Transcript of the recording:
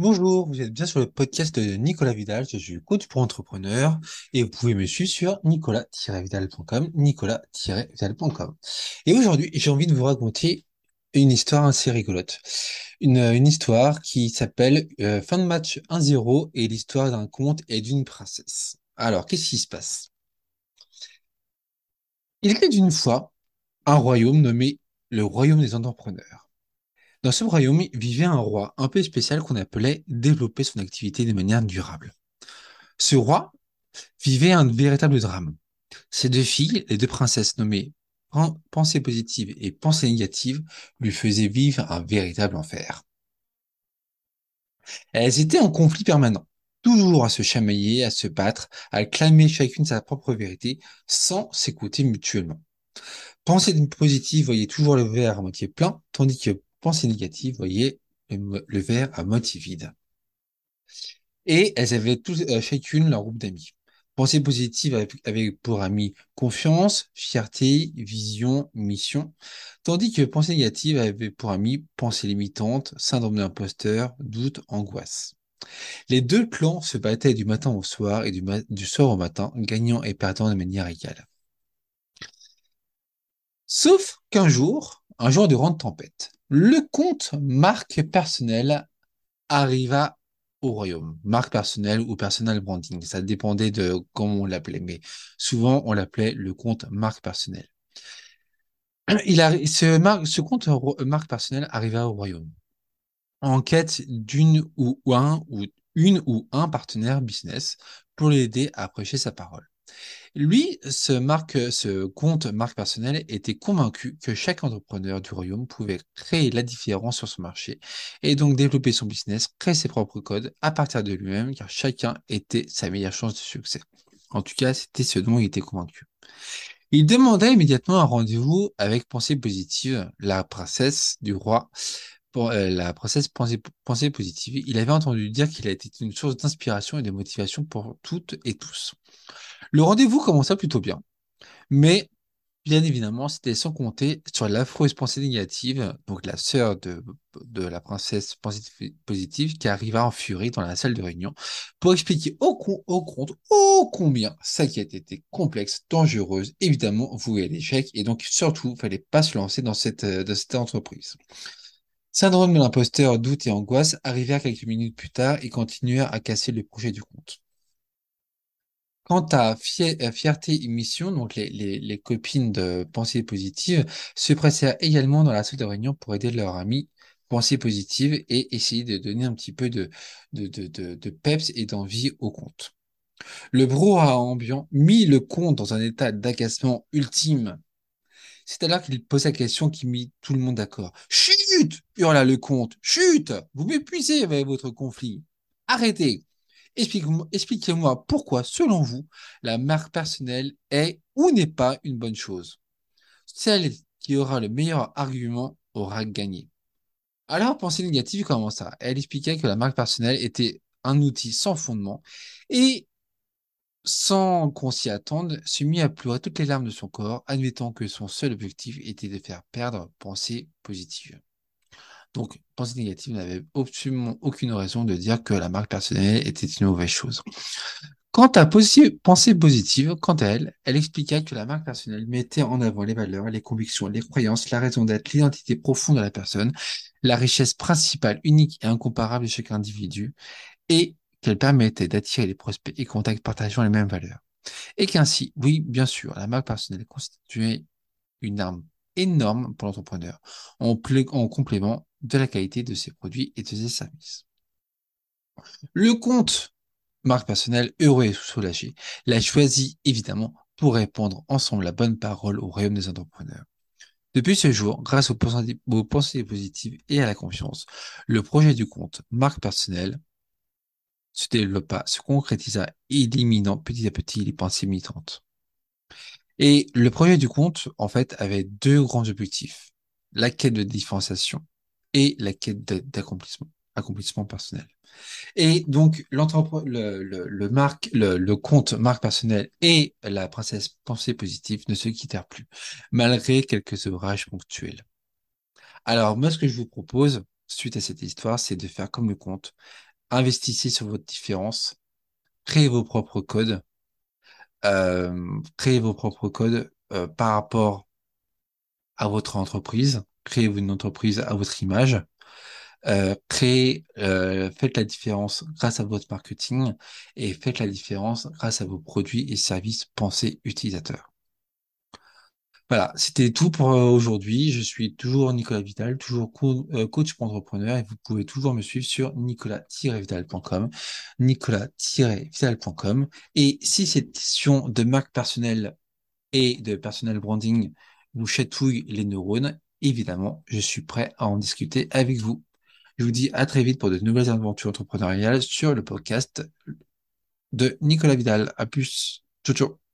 Bonjour, vous êtes bien sur le podcast de Nicolas Vidal, je suis coach pour entrepreneurs et vous pouvez me suivre sur nicolas-vidal.com, nicolas-vidal.com. Et aujourd'hui, j'ai envie de vous raconter une histoire assez rigolote. Une, histoire qui s'appelle euh, Fin de match 1-0 et l'histoire d'un conte et d'une princesse. Alors, qu'est-ce qui se passe? Il était d'une fois un royaume nommé le royaume des entrepreneurs. Dans ce royaume vivait un roi un peu spécial qu'on appelait développer son activité de manière durable. Ce roi vivait un véritable drame. Ses deux filles, les deux princesses nommées Pensée positive et Pensée négative, lui faisaient vivre un véritable enfer. Elles étaient en conflit permanent, toujours à se chamailler, à se battre, à clamer chacune sa propre vérité, sans s'écouter mutuellement. Pensée positive voyait toujours le verre à moitié plein, tandis que pensée négative voyez le, verre à moitié vide. Et elles avaient euh, chacune leur groupe d'amis. Pensée positive avec, pour amis confiance, fierté, vision, mission, tandis que pensée négative avait pour amis pensée limitante, syndrome d'imposteur, doute, angoisse. Les deux clans se battaient du matin au soir et du, du soir au matin, gagnant et perdant de manière égale. Sauf qu'un jour, un jour de grande tempête, le compte marque personnelle arriva au royaume. Marque personnelle ou personnel branding. Ça dépendait de comment on l'appelait, mais souvent on l'appelait le compte marque personnelle. Il a, ce, ce compte marque personnelle arriva au royaume en quête d'une ou un ou une ou un partenaire business pour l'aider à prêcher sa parole. Lui, ce, marque, ce compte marque personnelle était convaincu que chaque entrepreneur du royaume pouvait créer la différence sur son marché et donc développer son business, créer ses propres codes à partir de lui-même, car chacun était sa meilleure chance de succès. En tout cas, c'était ce dont il était convaincu. Il demanda immédiatement un rendez-vous avec Pensée Positive, la princesse du roi, pour, euh, la princesse pensée, pensée positive. Il avait entendu dire qu'il a été une source d'inspiration et de motivation pour toutes et tous. Le rendez-vous commença plutôt bien, mais bien évidemment, c'était sans compter sur l'affreuse pensée négative, donc la sœur de, de la princesse positive, qui arriva en furie dans la salle de réunion pour expliquer au, au compte ô combien sa quête était complexe, dangereuse, évidemment vouée à l'échec, et donc surtout, il fallait pas se lancer dans cette, dans cette entreprise. Syndrome de l'imposteur, doute et angoisse arrivèrent quelques minutes plus tard et continuèrent à casser le projet du compte. Quant à euh, fierté et mission, donc les, copines de pensée positive se pressèrent également dans la salle de réunion pour aider leur ami pensée positive et essayer de donner un petit peu de, peps et d'envie au compte. Le brouhaha ambiant mit le compte dans un état d'agacement ultime. C'est alors qu'il posa la question qui mit tout le monde d'accord. Hurla le comte. Chut Vous m'épuisez avec votre conflit. Arrêtez Expliquez-moi pourquoi, selon vous, la marque personnelle est ou n'est pas une bonne chose. Celle qui aura le meilleur argument aura gagné. Alors, pensée négative commença. Elle expliquait que la marque personnelle était un outil sans fondement et, sans qu'on s'y attende, se mit à pleurer toutes les larmes de son corps, admettant que son seul objectif était de faire perdre pensée positive. Donc, pensée négative n'avait absolument aucune raison de dire que la marque personnelle était une mauvaise chose. Quant à pensée positive, quant à elle, elle expliqua que la marque personnelle mettait en avant les valeurs, les convictions, les croyances, la raison d'être, l'identité profonde de la personne, la richesse principale, unique et incomparable de chaque individu, et qu'elle permettait d'attirer les prospects et contacts partageant les mêmes valeurs. Et qu'ainsi, oui, bien sûr, la marque personnelle constituait une arme énorme pour l'entrepreneur, en, en complément de la qualité de ses produits et de ses services. Le compte marque personnelle heureux et soulagé l'a choisi évidemment pour répondre ensemble la bonne parole au royaume des entrepreneurs. Depuis ce jour, grâce aux pensées positives et à la confiance, le projet du compte marque personnelle se développa, se concrétisa, éliminant petit à petit les pensées militantes. Et le projet du compte, en fait, avait deux grands objectifs. La quête de différenciation et la quête d'accomplissement, accomplissement personnel. Et donc, le, le, le, marque, le, le, compte marque personnelle et la princesse pensée positive ne se quittèrent plus, malgré quelques orages ponctuels. Alors, moi, ce que je vous propose, suite à cette histoire, c'est de faire comme le compte, investissez sur votre différence, créez vos propres codes, euh, créez vos propres codes euh, par rapport à votre entreprise, créez une entreprise à votre image, euh, créez, euh, faites la différence grâce à votre marketing et faites la différence grâce à vos produits et services pensés utilisateurs. Voilà, c'était tout pour euh, aujourd'hui. Je suis toujours Nicolas Vital, toujours co- coach pour entrepreneur et vous pouvez toujours me suivre sur nicolas-vital.com, nicolas-vital.com. Et si cette question de marque personnelle et de personal branding vous chatouille les neurones, évidemment, je suis prêt à en discuter avec vous. Je vous dis à très vite pour de nouvelles aventures entrepreneuriales sur le podcast de Nicolas Vidal. À plus. Ciao, ciao.